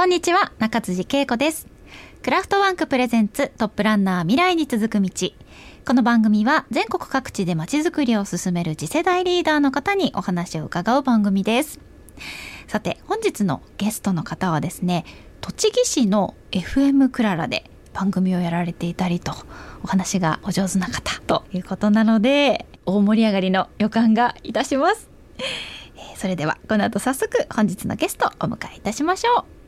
こんにちは、中辻恵子です。クラフトバンク presents トップランナー未来に続く道。この番組は全国各地でまちづくりを進める次世代リーダーの方にお話を伺う番組です。さて、本日のゲストの方はですね、栃木市の FM クララで番組をやられていたりと、お話がお上手な方ということなので、大盛り上がりの予感がいたします。それではこの後早速本日のゲストをお迎えいたしましょう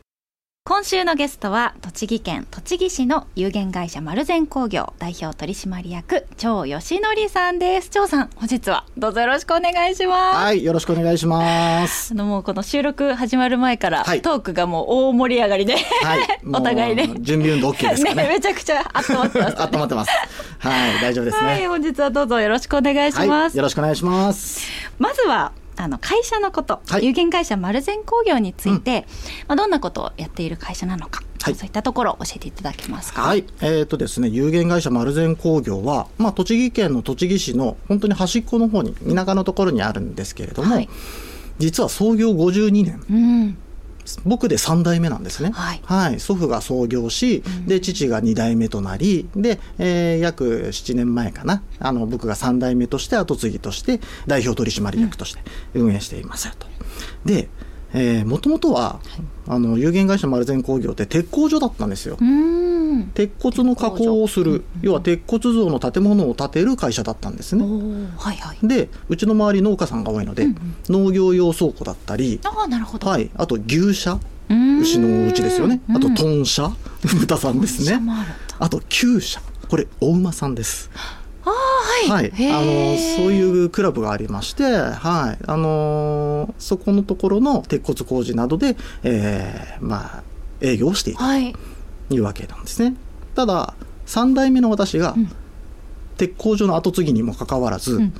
今週のゲストは栃木県栃木市の有限会社丸善工業代表取締役張義則さんです張さん本日はどうぞよろしくお願いします、はい、よろしくお願いします。あのもうこの収録始まる前から、はいトークがもう大盛り上がりで、はい、お互いね準備運動 OK ですかね。めちゃくちゃ温まってます、温まってます。はい、大丈夫ですね。はい本日はどうぞよろしくお願いします、はい、よろしくお願いします。まずはあの会社のこと、はい。有限会社丸善工業について、まあ、どんなことをやっている会社なのか、はい。そういったところを教えていただけますか。はい、えっ、とですね、有限会社丸善工業は、まあ、栃木県の栃木市の本当に端っこの方に、田舎のところにあるんですけれども、はい。実は創業52年。うん、僕で3代目なんですね、はい。祖父が創業し、で父が2代目となりで、えー約7年前かな。あの僕が3代目として後継ぎとして代表取締役として運営していますよと。でもともとはあの有限会社丸善工業って鉄工所だったんですよ。うん、鉄骨の加工をする、要は鉄骨造の建物を建てる会社だったんですおね。ーはいはい。でうちの周り農家さんが多いので、農業用倉庫だったり、ああなるほど。はい、あと牛舎うん牛のうちですよね。あとうん豚舎、豚さんですねあと厩舎、これお馬さんです。はい。はい、あのそういうクラブがありまして、はい、あのそこのところの鉄骨工事などで、えーまあ営業をしているはい。というわけなんですね。ただ3代目の私が、ん鉄工所の後継ぎにもかかわらず、ん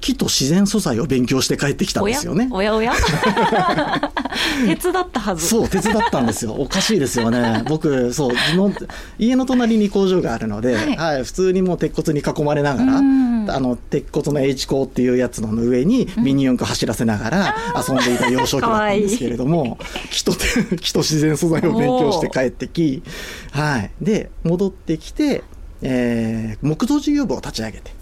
木と自然素材を勉強して帰ってきたんですよね。おやおや。鉄だ ったはず。そう、鉄だったんですよ。おかしいですよね。僕、そう、地元家の隣に工場があるので、はいはい、普通にもう鉄骨に囲まれながら、うんあの、鉄骨の H 鋼っていうやつの上にミニ四駆走らせながら遊んでいた幼少期だったんですけれども、木と、木と自然素材を勉強して帰ってき、はい。で、戻ってきて、えー木造事業部を立ち上げて。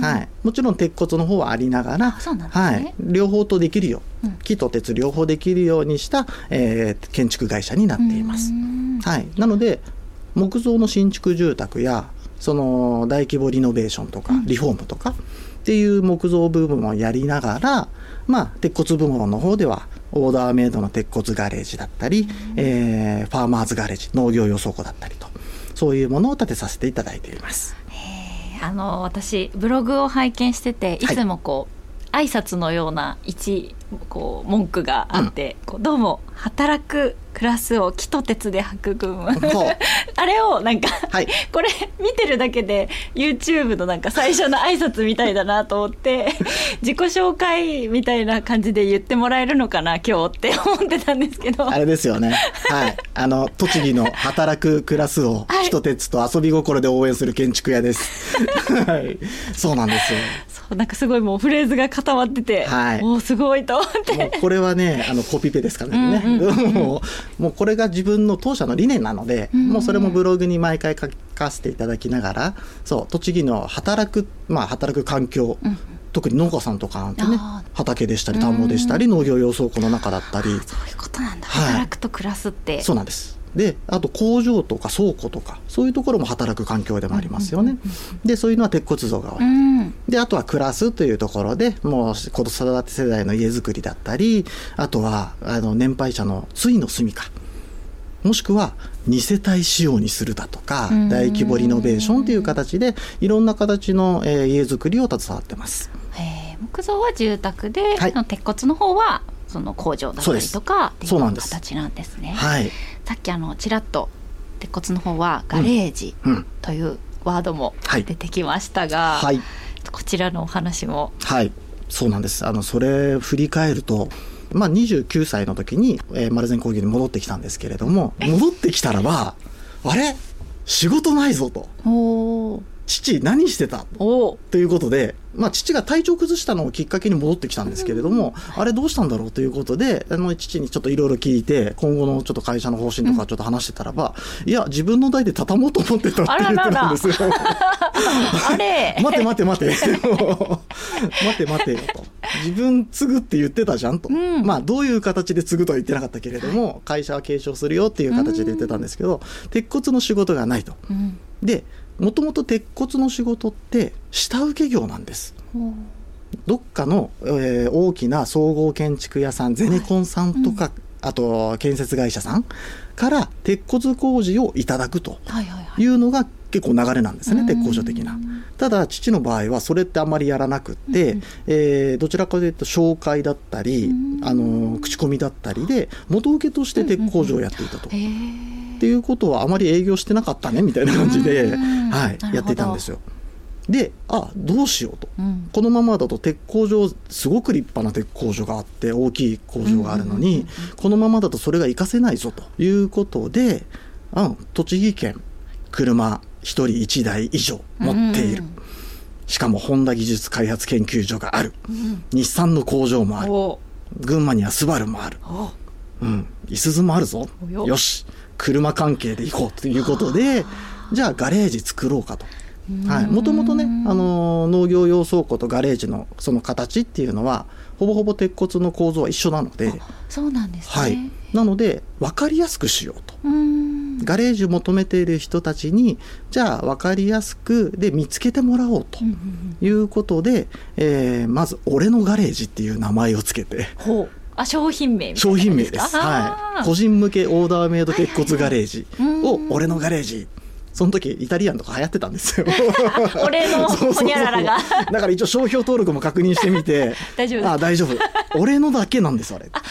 はい、もちろん鉄骨の方はありながら、ね。はい、両方とできるよ、うん。木と鉄両方できるようにした、えー建築会社になっています。う。ん。はい、なので木造の新築住宅やその大規模リノベーションとかリフォームとかっていう木造部分をやりながら、まあ、鉄骨部門の方ではオーダーメイドの鉄骨ガレージだったり、えーファーマーズガレージ農業用倉庫だったりとそういうものを建てさせていただいています。あの私ブログを拝見してていつもこう、挨拶のような一こう文句があって、こうどうも働く暮らすを木と鉄で育むそう あれをなんか、はいこれ見てるだけで YouTube のなんか最初の挨拶みたいだなと思って 自己紹介みたいな感じで言ってもらえるのかな今日って思ってたんですけどあれですよね。はい。あの、栃木の働く暮らすを、はい木と鉄と遊び心で応援する建築屋です。はい。そうなんですよ。なんかすごいもうフレーズが固まってて、はいおーすごいと思って。もうこれはね、あの、コピペですからね。うんうん。もう、もうこれが自分の当社の理念なので、んもうそれもブログに毎回書かせていただきながら、そう、栃木の働く、まあ、働く環境、特に農家さんとかなんてねあ、畑でしたり、田んぼでしたり、農業用倉庫の中だったり、そういうことなんだ、はい。働くと暮らすって。そうなんです。で、あと工場とか倉庫とか、そういうところも働く環境でもありますよね。で、そういうのは鉄骨造が多い。うんで、あとは暮らすというところで、もう子育て世代の家づくりだったり、あとは、あの、年配者のついの住みか。もしくは、2世帯仕様にするだとかうん、大規模リノベーションという形で、いろんな形の、えー家づくりを携わってます。えー木造は住宅で、はい鉄骨の方はその工場だったりとかそうなんです形なんですねはい。さっきあのちらっと鉄骨の方はガレージうん。というワードもはい出てきましたが、はい。こちらのお話もはい、そうなんです。あの、それ振り返ると、まあ、29歳の時に、えー、丸善工業に戻ってきたんですけれども、戻ってきたらば、あれ？仕事ないぞと。父何してた？おということで、まあ、父が体調崩したのをきっかけに戻ってきたんですけれども、あれどうしたんだろうということで、あの父にちょっといろいろ聞いて、今後のちょっと会社の方針とかちょっと話してたらば、いや、自分の代で畳もうと思ってたって言ってたんですよ。あ れ待て待て待て。待て待てよと。自分継ぐって言ってたじゃんと。うんまあ、どういう形で継ぐとは言ってなかったけれども、会社は継承するよっていう形で言ってたんですけど、鉄骨の仕事がないと。うんで、もともと鉄骨の仕事って下請け業なんです。おどっかの、えー大きな総合建築屋さんゼネコンさんとか、あと建設会社さんから鉄骨工事をいただくとはいはいはい。いうのが結構流れなんですね、うん。鉄工所的な。ただ父の場合はそれってあんまりやらなくって、うんえーどちらかというと紹介だったり、うん。あの口コミだったりで元請けとして鉄工所をやっていたと。へえっていうことはあまり営業してなかったねみたいな感じで、うんはいやっていたんですよ。であどうしようと。うん。このままだと鉄工所すごく立派な鉄工所があって大きい工場があるのに、このままだとそれが活かせないぞということで、うん、栃木県車1人1台以上持っている、しかもホンダ技術開発研究所がある。うん日産の工場もある。お。群馬にはスバルもある、お。うん、いすゞもあるぞ。よし車関係で行こうということでじゃあガレージ作ろうかと。はい、もともとね、あのー農業用倉庫とガレージのその形っていうのはほぼほぼ鉄骨の構造は一緒なので、そうなんですね。はい、なので分かりやすくしようと。うん。ガレージを求めている人たちにじゃあ分かりやすくで見つけてもらおうとうんうんうん。いうことで、えーまず「俺のガレージ」っていう名前をつけて。ほうあ商品名商品名です、かはい、個人向けオーダーメイド鉄骨ガレージを「俺のガレージ」その時イタリアンとか流行ってたんですよ。俺のそうそうそう。ほにゃららが。だから一応商標登録も確認してみて。大丈夫あ大丈夫。俺のだけなんですあれ。あ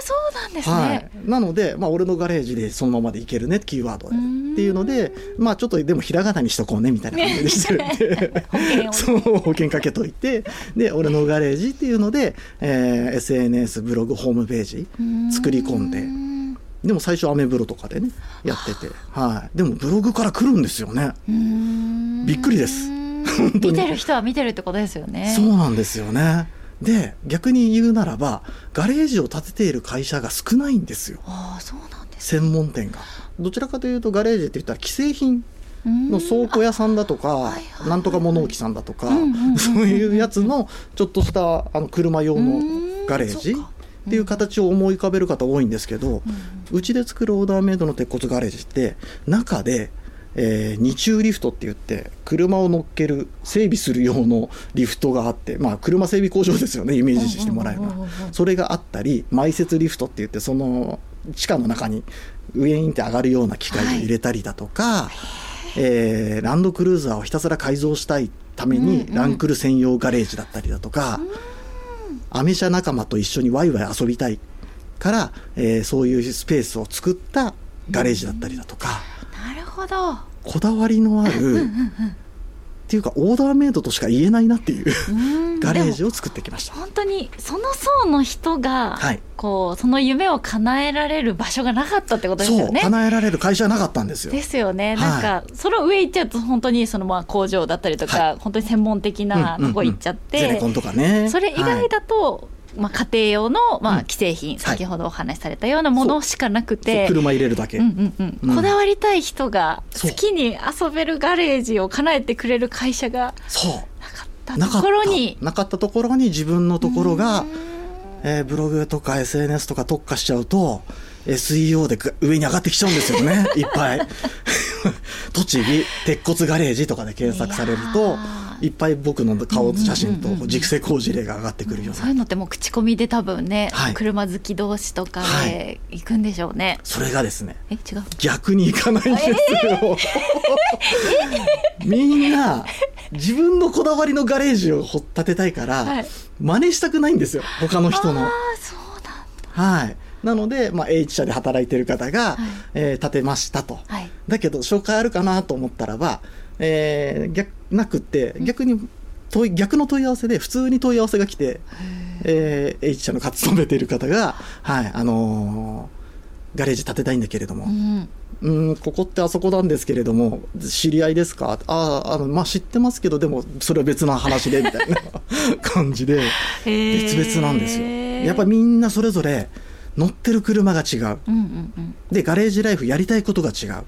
そうなんですね、はい、なので、まあ、俺のガレージでそのままでいけるねキーワードで。っていうのでまあちょっとでもひらがなにしとこうねみたいな感じでして。て 保険をそう保険かけといて。で俺のガレージっていうので、えー SNS ブログホームページ作り込んで。んでも最初アメブロとかでねやってて、はい、でもブログから来るんですよね。うん。びっくりです。見てる人は見てるってことですよね。そうなんですよね。で逆に言うならばガレージを建てている会社が少ないんですよ。ああそうなんです専門店が。どちらかというとガレージって言ったら既製品のの倉庫屋さんだとかなんとか物置さんだとかそういうやつのちょっとしたあの車用のガレージっていう形を思い浮かべる方多いんですけどうちで作るオーダーメイドの鉄骨ガレージって中で、えー二重リフトって言って車を乗っける整備する用のリフトがあってまあ車整備工場ですよねイメージしてもらえば。うんうんうんうんうんそれがあったり埋設リフトって言ってその地下の中に上にって上がるような機械を入れたりだとか、えーランドクルーザーをひたすら改造したいためにうんうん。ランクル専用ガレージだったりだとか、アメ車仲間と一緒にワイワイ遊びたいから、えーそういうスペースを作ったガレージだったりだとか、なるほど。こだわりのあるっていうかオーダーメイドとしか言えないなっていううんガレージを作ってきました。本当にその層の人が、はいこうその夢を叶えられる場所がなかったってことですそうよね。叶えられる会社はなかったんですよ。ですよね、はいなんかその上行っちゃうと本当にそのまあ工場だったりとか、は本当に専門的なとこ行っちゃって、ゼネコンとかね。それ以外だと、まあ、家庭用の、まあ、うん。既製品、先ほどお話しされたようなものしかなくて。車入れるだけ。うんうんうん。うん。こだわりたい人が好きに遊べるガレージを叶えてくれる会社がそう。なかったところに。なかったところに自分のところがうん、えーブログとか SNS とか特化しちゃうと SEO でぐ上に上がってきちゃうんですよね。いっぱい。栃木鉄骨ガレージとかで検索されるといっぱい僕の顔写真と熟成工事例が上がってくるような。そういうのってもう口コミで多分ね、はい。車好き同士とかはで行くんでしょうね。それがですねえ違う？逆にいかないんですよ、みんな自分のこだわりのガレージを掘建てたいから、はい。真似したくないんですよ他の人の。ああそうなんだ。はい。なので、まあ、H 社で働いてる方が、はい。えー建てましたと。はい。だけど、紹介あるかなと思ったらば、えー逆なくって、逆に問い、逆の問い合わせで、普通に問い合わせが来て、えー H 社の勤めている方が、はい、あのーガレージ建てたいんだけれども、うん。うんここってあそこなんですけれども知り合いですか？あああのまあ知ってますけどでもそれは別な話でみたいな 感じで別々なんですよ。やっぱりみんなそれぞれ乗ってる車が違う、でガレージライフやりたいことが違う。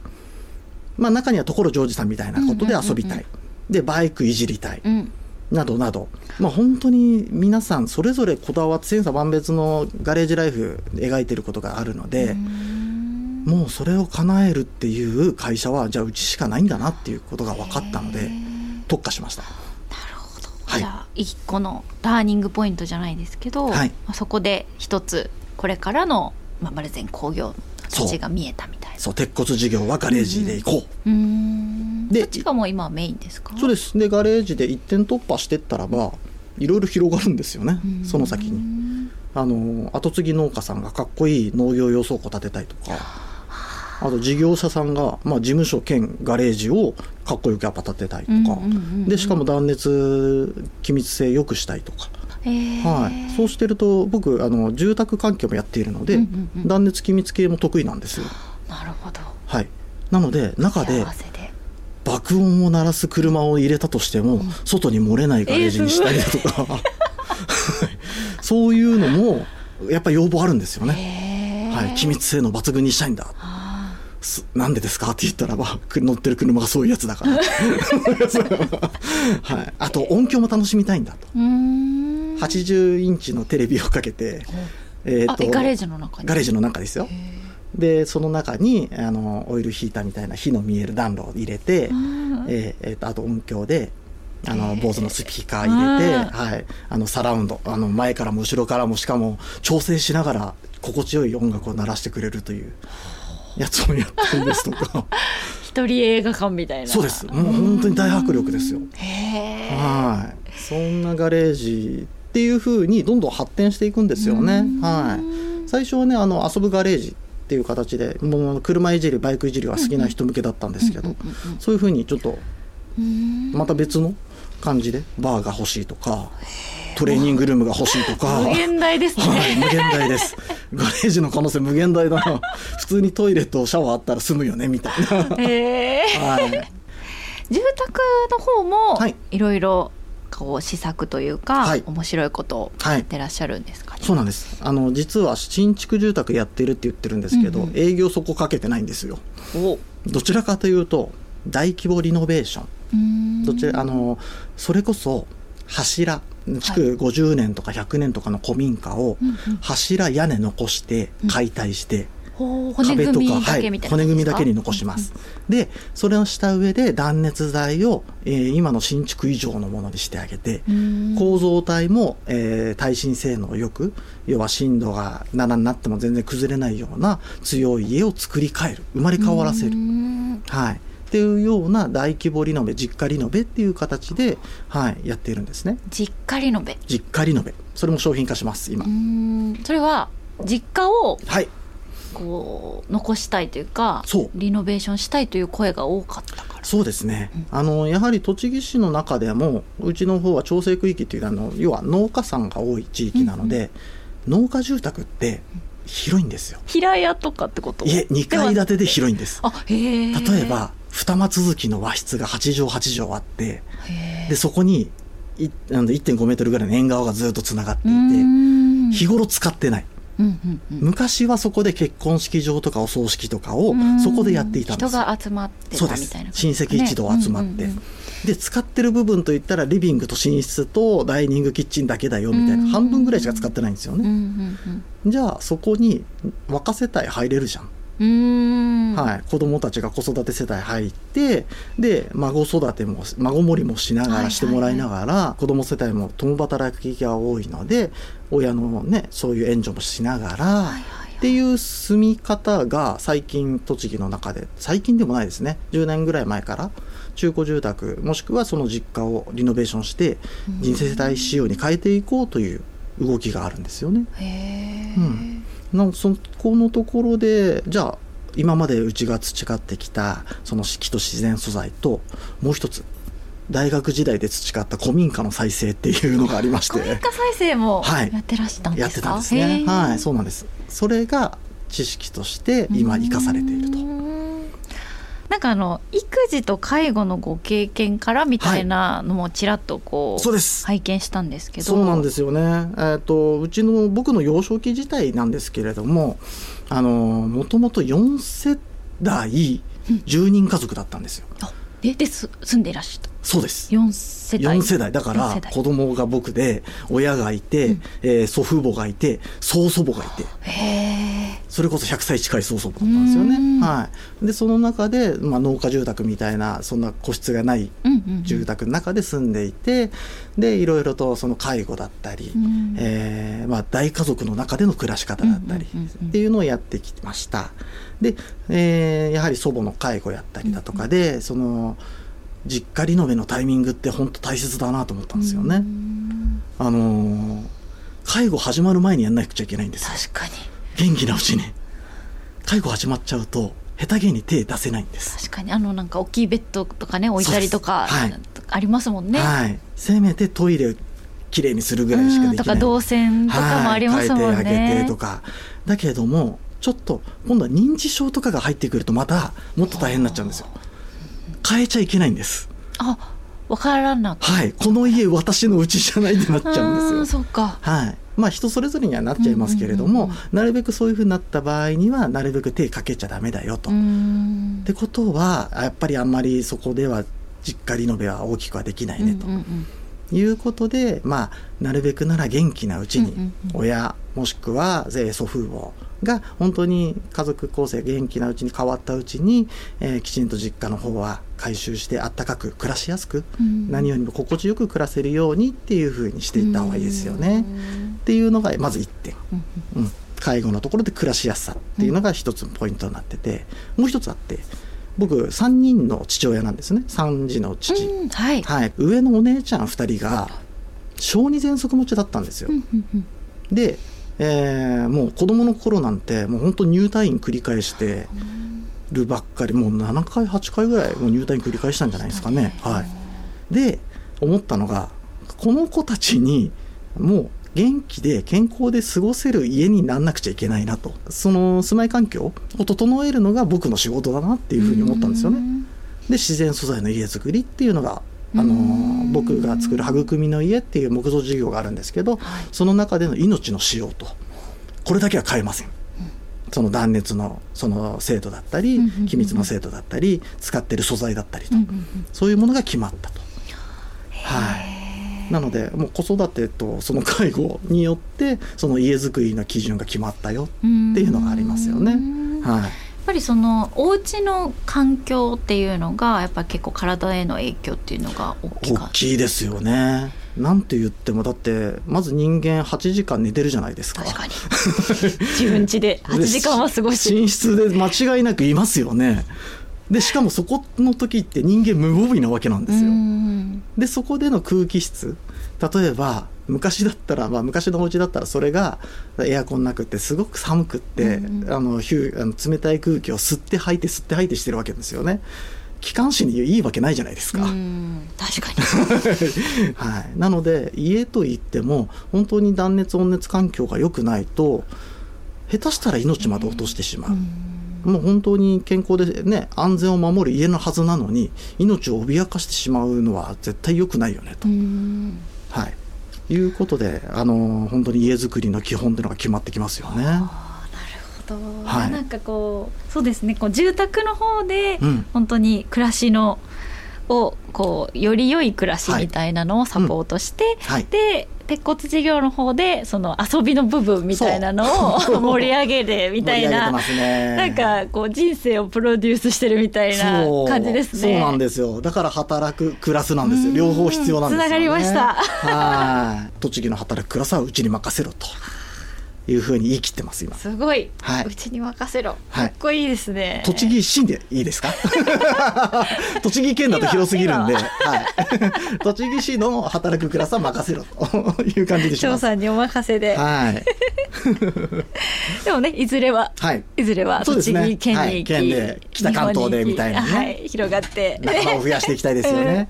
まあ中には所ジョージさんみたいなことで遊びたい、でバイクいじりたい。うん。などなど、まあ、本当に皆さんそれぞれこだわって千差万別のガレージライフ描いてることがあるので、もうそれを叶えるっていう会社はじゃあうちしかないんだなっていうことが分かったので特化しました。なるほど、はい。じゃあ一個のターニングポイントじゃないですけど、はい。まあ、そこで一つこれからの、まあ、丸善工業が見えたみたいな。そう。鉄骨事業はガレージで行こう、うーん。でそっちがもう今はメインですか？そうです。でガレージで一点突破してったらばいろいろ広がるんですよね。うん。その先に。あの後継ぎ農家さんがかっこいい農業用倉庫建てたいとか。あと事業者さんが、まあ、事務所兼ガレージをかっこよくやっぱ建てたいとか、でしかも断熱気密性良くしたいとか、はい、そうしてると僕あの住宅環境もやっているので、うんうんうん。断熱気密系も得意なんですよ。なるほど。はい、なので中で爆音を鳴らす車を入れたとしても、外に漏れないガレージにしたりだとか、は い そういうのもやっぱり要望あるんですよね。へー。はい、機密性能抜群にしたいんだ。なんでですかって言ったらばく乗ってる車がそういうやつだから、はい、あと音響も楽しみたいんだと。ーうーん80インチのテレビをかけて、えーとガレージの中に？ガレージの中ですよ。でその中にあのオイルヒーターみたいな火の見える暖炉を入れて、うんえーえーとあと音響であの坊主のスピーカー入れて、うんはい、あのサラウンドあの前からも後ろからもしかも調整しながら心地よい音楽を鳴らしてくれるというやつをやってるんですとか 一人映画館みたいな。そうです。もう本当に大迫力ですよ。へえはい、そんなガレージっていう風にどんどん発展していくんですよね。はい、最初はねあの遊ぶガレージっていう形でもう車いじりバイクいじりが好きな人向けだったんですけど、そういう風にちょっとまた別の感じでバーが欲しいとかトレーニングルームが欲しいとか。無限大ですね、はい、無限大です。ガレージの可能性無限大だな。普通にトイレとシャワーあったら済むよね、みたいな。へえはい。住宅の方もはいいろいろこう施策というか、はい。面白いことをはい。やってらっしゃるんですか？ね、そうなんです。あの、実は新築住宅やってるって言ってるんですけど、うんうん。営業そこかけてないんですよ。お。どちらかというと、大規模リノベーション。どちら、あの、それこそ、柱、築50年とか100年とかの古民家を、柱、屋根残して、解体して、ほう骨組みだけみたいな、骨組みだけに残します、でそれをした上で断熱材を、えー今の新築以上のものにしてあげて、うん。構造体も、えー耐震性能よく要は震度が7になっても全然崩れないような強い家を作り変える。生まれ変わらせる、うん。はい、っていうような大規模リノベ実家リノベっていう形で、はい、やっているんですね。実家リノベ。実家リノベ。それも商品化します今、うん。それは実家をはいこう残したいというかリノベーションしたいという声が多かったから。そうですね、あのやはり栃木市の中でもうちの方は調整区域っていうあの要は農家さんが多い地域なので、農家住宅って広いんですよ。平屋とかってこと？いえ2階建てで広いんです。あへえ例えば二間続きの和室が8畳8畳あってへでそこにいあの1.5メートルぐらいの縁側がずっとつながっていえて日頃使ってない。うんうんうん昔はそこで結婚式場とかお葬式とかをそこでやっていたんです人よが集まってそうですたみたいな親戚一同集まって、ねうんうんうん。で使ってる部分といったらリビングと寝室とダイニングキッチンだけだよみたいな、うん半分ぐらいしか使ってないんですようんうね、んじゃあそこに若世帯入れるじゃん、うんうんはい、子供たちが子育て世帯入ってで孫育ても孫盛りもしながらしてもらいながら、子供世帯も共働きが多いので親のねそういう援助もしながら、はいはいっていう住み方が最近栃木の中で最近でもないですね。10年ぐらい前から中古住宅もしくはその実家をリノベーションして人生世帯仕様に変えていこうという動きがあるんですよね。うんなそこのところでじゃあ今までうちが培ってきたその四季と自然素材ともう一つ大学時代で培った古民家の再生っていうのがありまして古民家再生もはいやってらしたんですか、やってたんですね。はい、そうなんです。それが知識として今生かされていると。となんかあの育児と介護のご経験からみたいなのもちらっとこう、そうです。拝見したんですけど。そうなんですよね、えー、とうちの僕の幼少期自体なんですけれどもあのもともと4世代10人家族だったんですよ。あえです住んでいらっしゃった？そうです。4世代。4世代。だから子供が僕で親がいて、うん。えー祖父母がいて曽祖母がいて。それこそ100歳近い曽祖母だったんですようん。ね。はい、でその中で、まあ、農家住宅みたいなそんな個室がないうんうんうん。住宅の中で住んでいてでいろいろとその介護だったり、うん。えーまあ、大家族の中での暮らし方だったりうんうんうんうん。っていうのをやってきました。で、えーやはり祖母の介護やったりだとかで、その実家リノベのタイミングって本当大切だなと思ったんですよね。うんあのー介護始まる前にやんなくちゃいけないんですよ。確かに元気なうちに。介護始まっちゃうと下手げに手出せないんです。確かにあのなんか大きいベッドとかね置いたりとか、はいありますもんね。はい。せめてトイレきれいにするぐらいしかできない。うんとか動線とかもありますもんね。はい、変えてあげてとか。だけれども、ちょっと今度は認知症とかが入ってくるとまたもっと大変になっちゃうんですよ。変えちゃいけないんです。あわからなくはい。この家私の家じゃないってなっちゃうんですよ。そうか。はい。まあ人それぞれにはなっちゃいますけれども、なるべくそういうふうになった場合には、なるべく手かけちゃダメだよと。うっんてことは、やっぱりあんまりそこでは実家リノベは大きくはできないねと。いうことで、まあ、なるべくなら元気なうちに親もしくはえー祖父母が本当に家族構成元気なうちに変わったうちに、えーきちんと実家の方は回収してあったかく暮らしやすく、うん。何よりも心地よく暮らせるようにっていうふうにしていった方がいいですよね。うん。っていうのがまず1点、うん。うん、介護のところで暮らしやすさっていうのが一つのポイントになっててもう一つあって僕3人の父親なんですね。3児の父。うん。はい。はい、上のお姉ちゃん2人が小児喘息持ちだったんですよ。で、えーもう子供の頃なんてもう本当入退院繰り返してるばっかりもう7回8回ぐらいもう入退院繰り返したんじゃないですかね。はい、で思ったのがこの子たちにもう元気で健康で過ごせる家になんなくちゃいけないなとその住まい環境を整えるのが僕の仕事だなっていうふうに思ったんですよね。で自然素材の家づくりっていうのがあのうん僕が作る育みの家っていう木造事業があるんですけど、はい。その中での命の使用と。これだけは変えません。その断熱のその精度だったりうんうんうんうん。気密の精度だったり使ってる素材だったりと、そういうものが決まったと。はい、なのでもう子育てとその介護によってその家づくりの基準が決まったよっていうのがありますよね。はい。っぱりそのお家の環境っていうのがやっぱり結構体への影響っていうのが大きか大きいですよね。なんて言ってもだってまず人間8時間寝てるじゃないですか。確かに 自分家で8時間は過ごし寝室で間違いなくいますよね。でしかもそこの時って人間無防備なわけなんですよ。うんでそこでの空気質。例えば昔だったら、まあ、昔のお家だったらそれがエアコンなくってすごく寒くって、うんうん。あのあの冷たい空気を吸って吐いて吸って吐いてしてるわけですよね。気管支にいいわけないじゃないですか。うん確かに。はい、なので家といっても本当に断熱温熱環境が良くないと下手したら命まで落としてしまう、もう本当に健康でね安全を守る家のはずなのに命を脅かしてしまうのは絶対良くないよねと、うん。はい、いうことであの本当に家づくりの基本っていうのが決まってきますよね。あーなるほど、はい。なんかこうそうですね。こう住宅の方でうん。本当に暮らしのをこうより良い暮らしみたいなのをサポートして、はい。で鉄骨事業の方でその遊びの部分みたいなのを盛り上げるみたいな。ね。なんかこう人生をプロデュースしてるみたいな感じですね。そうなんですよ。だから働く暮らすなんですよ。両方必要なんですよ、ね、つながりました。はい。栃木の働く暮らすはうちに任せろというふうに言い切ってます今。すごい、はい。うちに任せろ、はい。かっこいいですね。栃木市でいいですか？栃木県だと広すぎるんで、今はい、栃木市の働く暮らすは任せろという感じでします。翔さんにお任せで、はい、でもねいずれははい、いずれは栃木県に行き、はい。県で北関東でみたいなね。はい、広がって、仲間を増やしていきたいですよね。